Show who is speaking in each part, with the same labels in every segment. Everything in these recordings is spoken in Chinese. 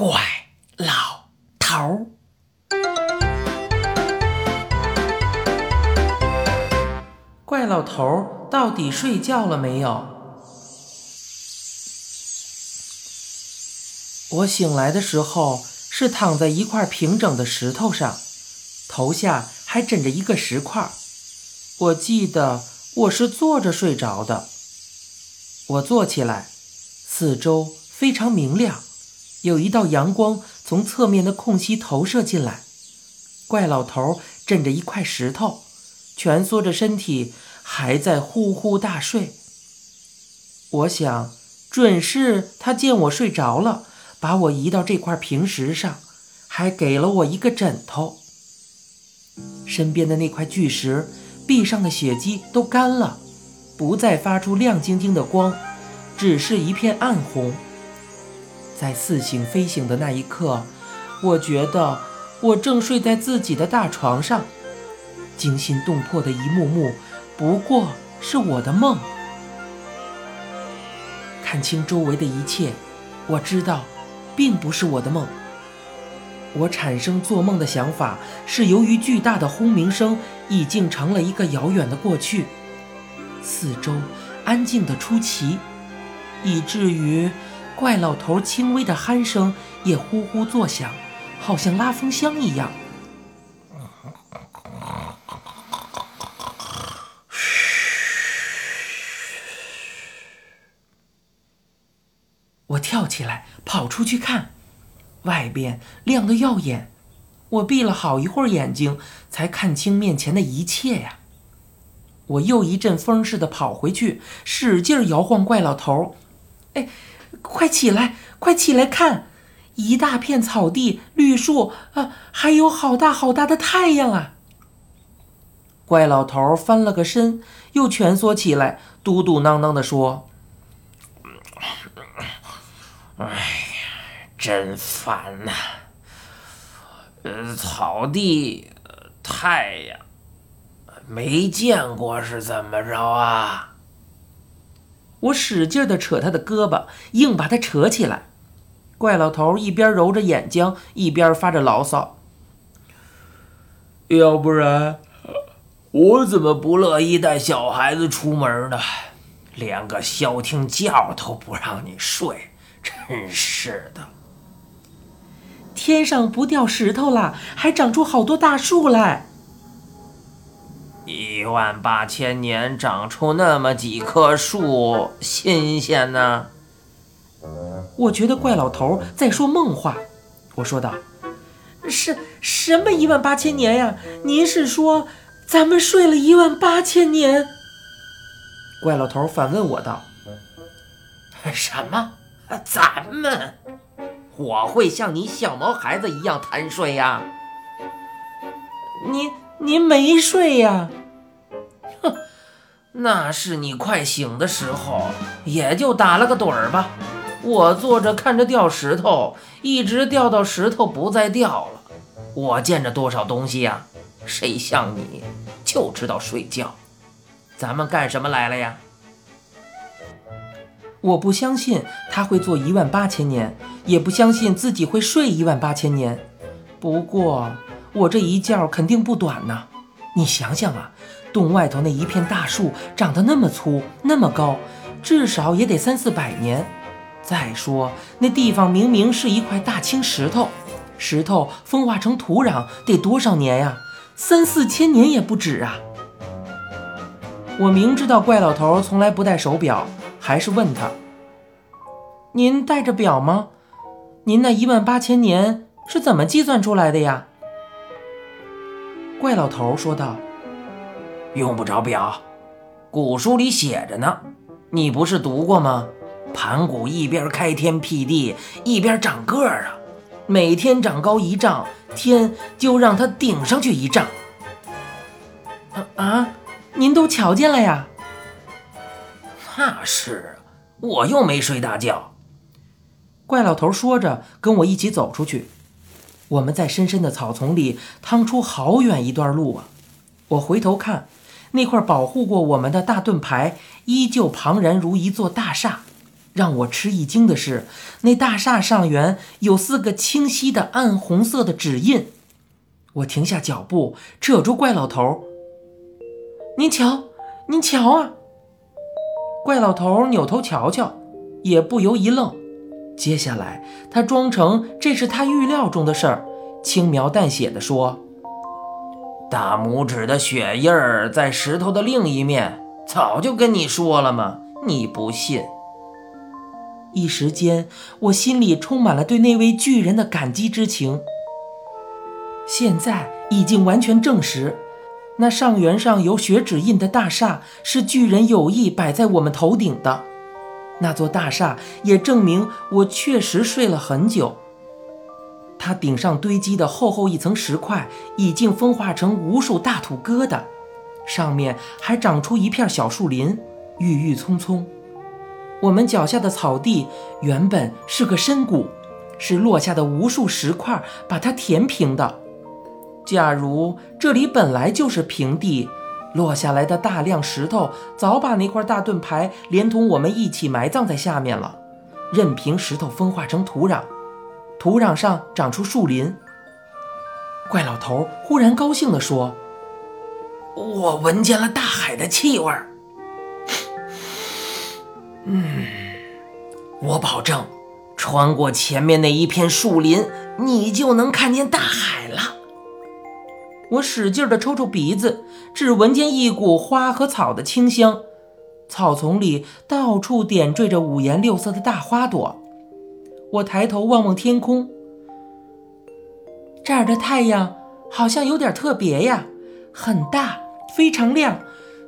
Speaker 1: 怪老头儿。怪老头儿到底睡觉了没有？我醒来的时候是躺在一块平整的石头上，头下还枕着一个石块。我记得我是坐着睡着的。我坐起来，四周非常明亮，有一道阳光从侧面的空隙投射进来。怪老头枕着一块石头，蜷缩着身体，还在呼呼大睡。我想，准是他见我睡着了。把我移到这块平石上，还给了我一个枕头。身边的那块巨石，壁上的血迹都干了，不再发出亮晶晶的光，只是一片暗红。在似醒非醒的那一刻，我觉得我正睡在自己的大床上，惊心动魄的一幕幕，不过是我的梦。看清周围的一切，我知道。并不是我的梦。我产生做梦的想法，是由于巨大的轰鸣声已经成了一个遥远的过去，四周安静的出奇，以至于怪老头轻微的鼾声也呼呼作响，好像拉风箱一样。我跳起来，跑出去看，外边亮得耀眼。我闭了好一会儿眼睛，才看清面前的一切呀。我又一阵风似的跑回去，使劲摇晃怪老头。哎，快起来，快起来看！一大片草地、绿树啊，还有好大好大的太阳啊！怪老头翻了个身，又蜷缩起来，嘟嘟囔囔地说。
Speaker 2: 哎呀，真烦呐！呃，草地、太阳，没见过是怎么着啊？
Speaker 1: 我使劲的扯他的胳膊，硬把他扯起来。怪老头一边揉着眼睛，一边发着牢骚：“
Speaker 2: 要不然，我怎么不乐意带小孩子出门呢？连个消停觉都不让你睡。”真是的，
Speaker 1: 天上不掉石头了，还长出好多大树来。
Speaker 2: 一万八千年长出那么几棵树，新鲜呢。
Speaker 1: 我觉得怪老头在说梦话。我说道：“是什么一万八千年呀？您是说咱们睡了一万八千年？”怪老头反问我道：“
Speaker 2: 什么？”咱们，我会像你小毛孩子一样贪睡呀？
Speaker 1: 您您没睡呀？
Speaker 2: 哼，那是你快醒的时候，也就打了个盹儿吧。我坐着看着掉石头，一直掉到石头不再掉了。我见着多少东西呀？谁像你，就知道睡觉。咱们干什么来了呀？
Speaker 1: 我不相信他会做一万八千年，也不相信自己会睡一万八千年。不过我这一觉肯定不短呢。你想想啊，洞外头那一片大树长得那么粗那么高，至少也得三四百年。再说那地方明明是一块大青石头，石头风化成土壤得多少年呀？三四千年也不止啊！我明知道怪老头从来不戴手表。还是问他：“您戴着表吗？您那一万八千年是怎么计算出来的呀？”怪老头说道：“
Speaker 2: 用不着表，古书里写着呢。你不是读过吗？盘古一边开天辟地，一边长个儿啊，每天长高一丈，天就让他顶上去一丈。
Speaker 1: 啊啊！您都瞧见了呀？”
Speaker 2: 那是，我又没睡大觉。
Speaker 1: 怪老头说着，跟我一起走出去。我们在深深的草丛里趟出好远一段路啊！我回头看，那块保护过我们的大盾牌依旧庞然如一座大厦，让我吃一惊的是，那大厦上缘有四个清晰的暗红色的指印。我停下脚步，扯住怪老头：“您瞧，您瞧啊！”怪老头扭头瞧瞧，也不由一愣。接下来，他装成这是他预料中的事儿，轻描淡写的说：“
Speaker 2: 大拇指的血印儿在石头的另一面，早就跟你说了吗？你不信。”
Speaker 1: 一时间，我心里充满了对那位巨人的感激之情。现在已经完全证实，那上元上有血指印的大厦是巨人有意摆在我们头顶的。那座大厦也证明我确实睡了很久。它顶上堆积的厚厚一层石块已经风化成无数大土疙瘩，上面还长出一片小树林，郁郁葱葱。我们脚下的草地原本是个深谷，是落下的无数石块把它填平的。假如这里本来就是平地，落下来的大量石头早把那块大盾牌连同我们一起埋葬在下面了，任凭石头风化成土壤，土壤上长出树林。怪老头忽然高兴地说：“
Speaker 2: 我闻见了大海的气味儿。”嗯，我保证，穿过前面那一片树林，你就能看见大海了。
Speaker 1: 我使劲地抽抽鼻子，只闻见一股花和草的清香。草丛里到处点缀着五颜六色的大花朵。我抬头望望天空，这儿的太阳好像有点特别呀，很大，非常亮，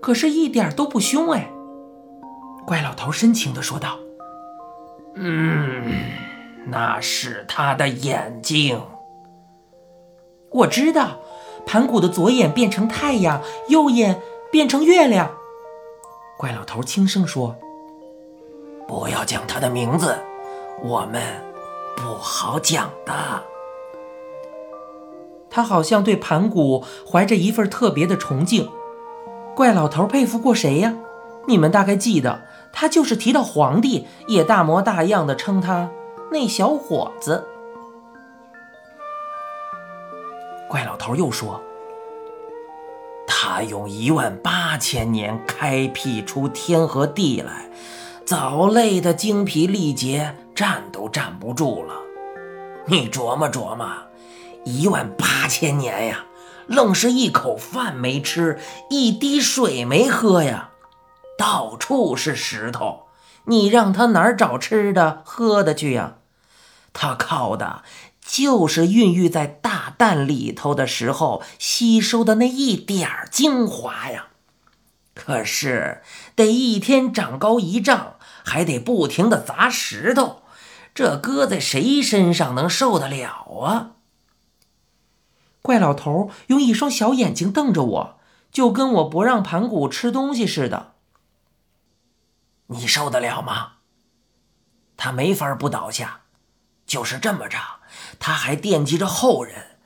Speaker 1: 可是一点都不凶哎。怪老头深情地说道：“
Speaker 2: 嗯，那是他的眼睛。
Speaker 1: 我知道，盘古的左眼变成太阳，右眼变成月亮。”怪老头轻声说：“
Speaker 2: 不要讲他的名字，我们不好讲的。”
Speaker 1: 他好像对盘古怀着一份特别的崇敬。怪老头佩服过谁呀？你们大概记得。他就是提到皇帝，也大模大样的称他那小伙子。
Speaker 2: 怪老头又说：“他用一万八千年开辟出天和地来，早累得精疲力竭，站都站不住了。你琢磨琢磨，一万八千年呀，愣是一口饭没吃，一滴水没喝呀。”到处是石头，你让他哪儿找吃的喝的去呀？他靠的就是孕育在大蛋里头的时候吸收的那一点儿精华呀。可是得一天长高一丈，还得不停的砸石头，这搁在谁身上能受得了啊？
Speaker 1: 怪老头用一双小眼睛瞪着我，就跟我不让盘古吃东西似的。
Speaker 2: 你受得了吗？他没法不倒下，就是这么着，他还惦记着后人，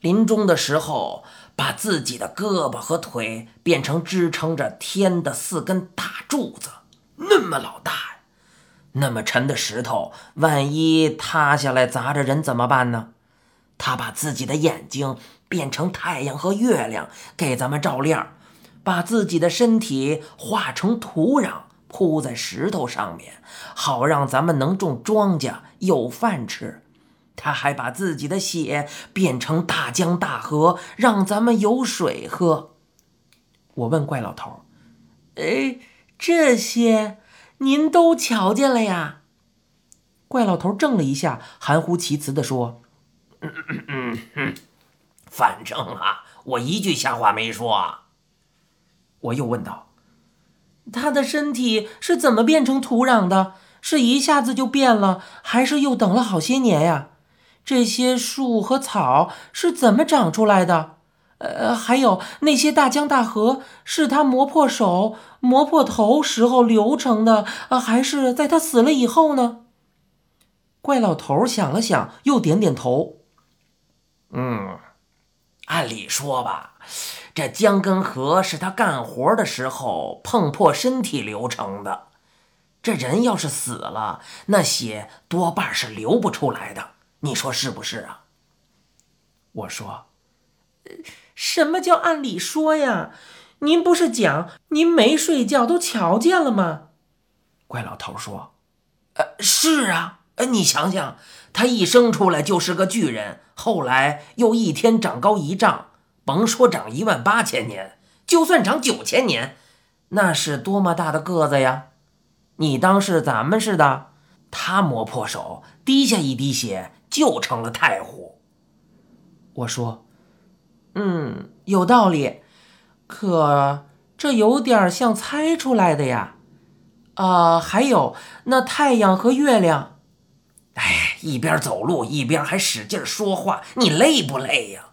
Speaker 2: 临终的时候把自己的胳膊和腿变成支撑着天的四根大柱子，那么老大，那么沉的石头，万一塌下来砸着人怎么办呢？他把自己的眼睛变成太阳和月亮给咱们照亮，把自己的身体化成土壤。铺在石头上面，好让咱们能种庄稼有饭吃。他还把自己的血变成大江大河，让咱们有水喝。
Speaker 1: 我问怪老头：“哎，这些您都瞧见了呀？”怪老头怔了一下，含糊其辞地说：“，
Speaker 2: 反正啊，我一句瞎话没说。”
Speaker 1: 我又问道。他的身体是怎么变成土壤的？是一下子就变了，还是又等了好些年呀？这些树和草是怎么长出来的？呃，还有那些大江大河，是他磨破手、磨破头时候流成的，呃，还是在他死了以后呢？怪老头想了想，又点点头。
Speaker 2: 嗯，按理说吧。这江跟河是他干活的时候碰破身体流成的，这人要是死了，那血多半是流不出来的。你说是不是啊？
Speaker 1: 我说：“
Speaker 3: 什么叫按理说呀？您不是讲您没睡觉都瞧见了吗？”
Speaker 1: 怪老头说：“
Speaker 2: 呃，是啊，呃，你想想，他一生出来就是个巨人，后来又一天长高一丈，甭说长一万八千年，就算长九千年，那是多么大的个子呀！你当是咱们似的，他磨破手，滴下一滴血就成了太湖。”
Speaker 1: 我说：“
Speaker 3: 嗯，有道理，可这有点像猜出来的呀。啊，还有那太阳和月亮。
Speaker 2: 哎，一边走路一边还使劲说话，你累不累呀？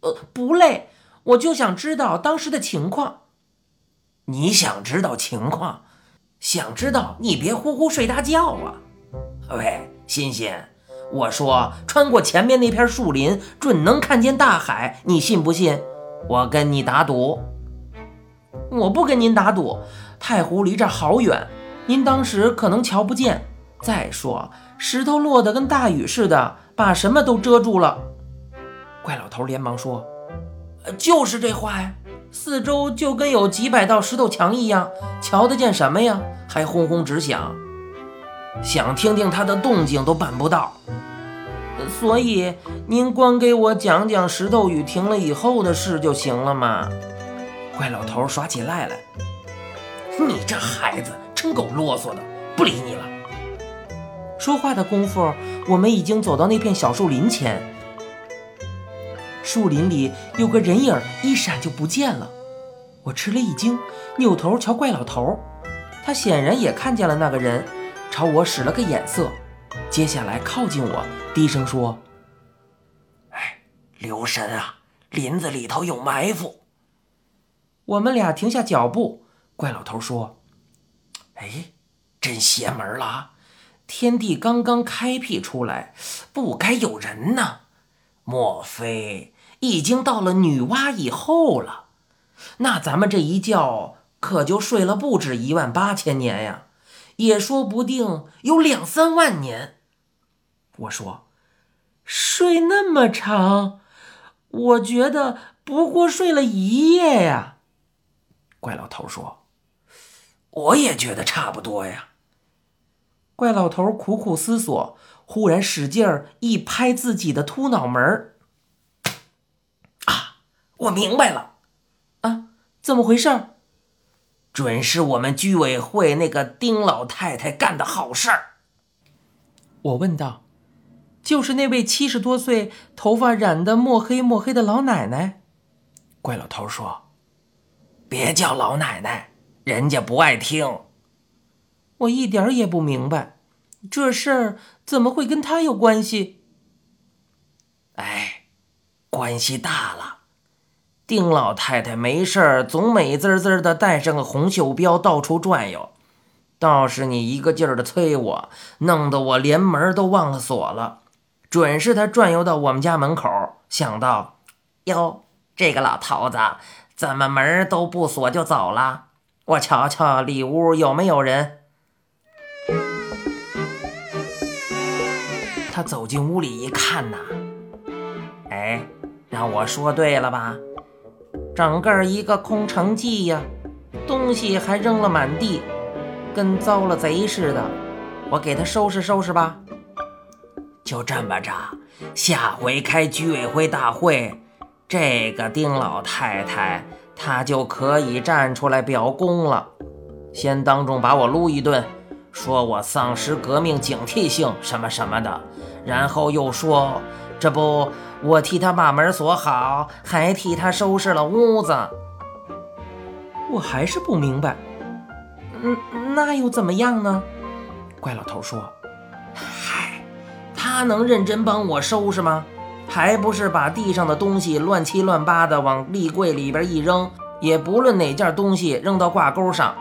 Speaker 3: 呃，不累，我就想知道当时的情况。
Speaker 2: 你想知道情况，想知道你别呼呼睡大觉啊！喂，欣欣。”我说，穿过前面那片树林，准能看见大海，你信不信？我跟你打赌。
Speaker 3: 我不跟您打赌，太湖离这好远，您当时可能瞧不见。再说，石头落得跟大雨似的，把什么都遮住了。
Speaker 1: 怪老头连忙说：“
Speaker 2: 就是这话呀，
Speaker 3: 四周就跟有几百道石头墙一样，瞧得见什么呀？还轰轰直响。”
Speaker 2: 想听听他的动静都办不到，
Speaker 3: 所以您光给我讲讲石头雨停了以后的事就行了嘛。
Speaker 1: 怪老头耍起赖来，
Speaker 2: 你这孩子真够啰嗦的，不理你了。
Speaker 3: 说话的功夫，我们已经走到那片小树林前，树林里有个人影一闪就不见了。我吃了一惊，扭头瞧怪老头，他显然也看见了那个人。朝我使了个眼色，接下来靠近我，低声说：“
Speaker 2: 哎，留神啊，林子里头有埋伏。”
Speaker 3: 我们俩停下脚步。怪老头说：“
Speaker 2: 哎，真邪门了啊！
Speaker 3: 天地刚刚开辟出来，不该有人呢。
Speaker 2: 莫非已经到了女娲以后了？
Speaker 3: 那咱们这一觉可就睡了不止一万八千年呀！”也说不定有两三万年。我说：“睡那么长，我觉得不过睡了一夜呀。”
Speaker 1: 怪老头说：“
Speaker 2: 我也觉得差不多呀。”
Speaker 3: 怪老头苦苦思索，忽然使劲儿一拍自己的秃脑门儿：“
Speaker 2: 啊，我明白了！
Speaker 3: 啊，怎么回事？”
Speaker 2: 准是我们居委会那个丁老太太干的好事儿。
Speaker 3: 我问道：“就是那位七十多岁、头发染得墨黑墨黑的老奶奶？”
Speaker 1: 怪老头说：“
Speaker 2: 别叫老奶奶，人家不爱听。”
Speaker 3: 我一点也不明白，这事儿怎么会跟他有关系？
Speaker 2: 哎，关系大了。丁老太太没事儿，总美滋滋的带上个红袖标到处转悠，倒是你一个劲儿的催我，弄得我连门都忘了锁了。准是他转悠到我们家门口，想到，哟，这个老头子怎么门都不锁就走了？我瞧瞧里屋有没有人。他走进屋里一看呐，哎，让我说对了吧？整个一个空城计呀，东西还扔了满地，跟遭了贼似的。我给他收拾收拾吧。就这么着，下回开居委会大会，这个丁老太太她就可以站出来表功了。先当众把我撸一顿，说我丧失革命警惕性什么什么的，然后又说这不。我替他把门锁好，还替他收拾了屋子。
Speaker 3: 我还是不明白，嗯，那又怎么样呢？
Speaker 1: 怪老头说：“
Speaker 2: 嗨，他能认真帮我收拾吗？还不是把地上的东西乱七乱八的往立柜里边一扔，也不论哪件东西扔到挂钩上。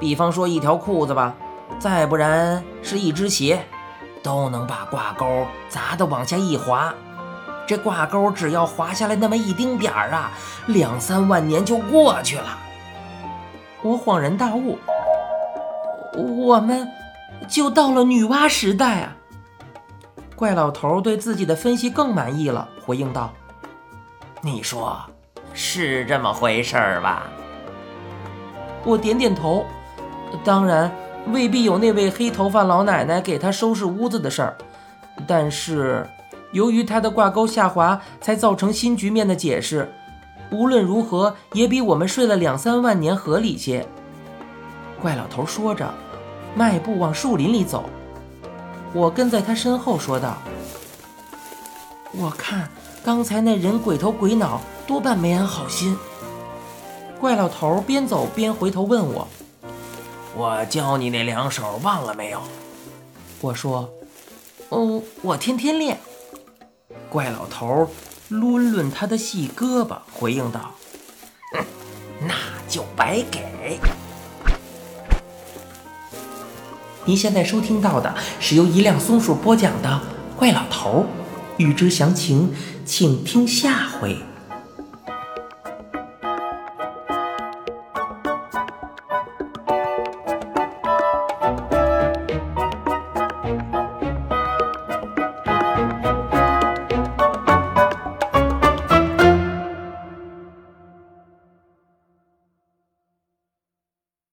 Speaker 2: 比方说一条裤子吧，再不然是一只鞋，都能把挂钩砸得往下一滑。”这挂钩只要滑下来那么一丁点儿啊，两三万年就过去了。
Speaker 3: 我恍然大悟，我们就到了女娲时代啊！
Speaker 1: 怪老头对自己的分析更满意了，回应道：“
Speaker 2: 你说是这么回事儿吧？”
Speaker 1: 我点点头。当然，未必有那位黑头发老奶奶给他收拾屋子的事儿，但是由于他的挂钩下滑，才造成新局面的解释，无论如何也比我们睡了两三万年合理些。怪老头说着，迈步往树林里走。我跟在他身后说道：“我看刚才那人鬼头鬼脑，多半没安好心。”怪老头边走边回头问我：“
Speaker 2: 我教你那两手忘了没有？”
Speaker 1: 我说：“哦，我天天练。”怪老头抡抡他的细胳膊，回应道：“，
Speaker 2: 那就白给。”
Speaker 1: 您现在收听到的是由一辆松鼠播讲的《怪老头》，欲知详情，请听下回。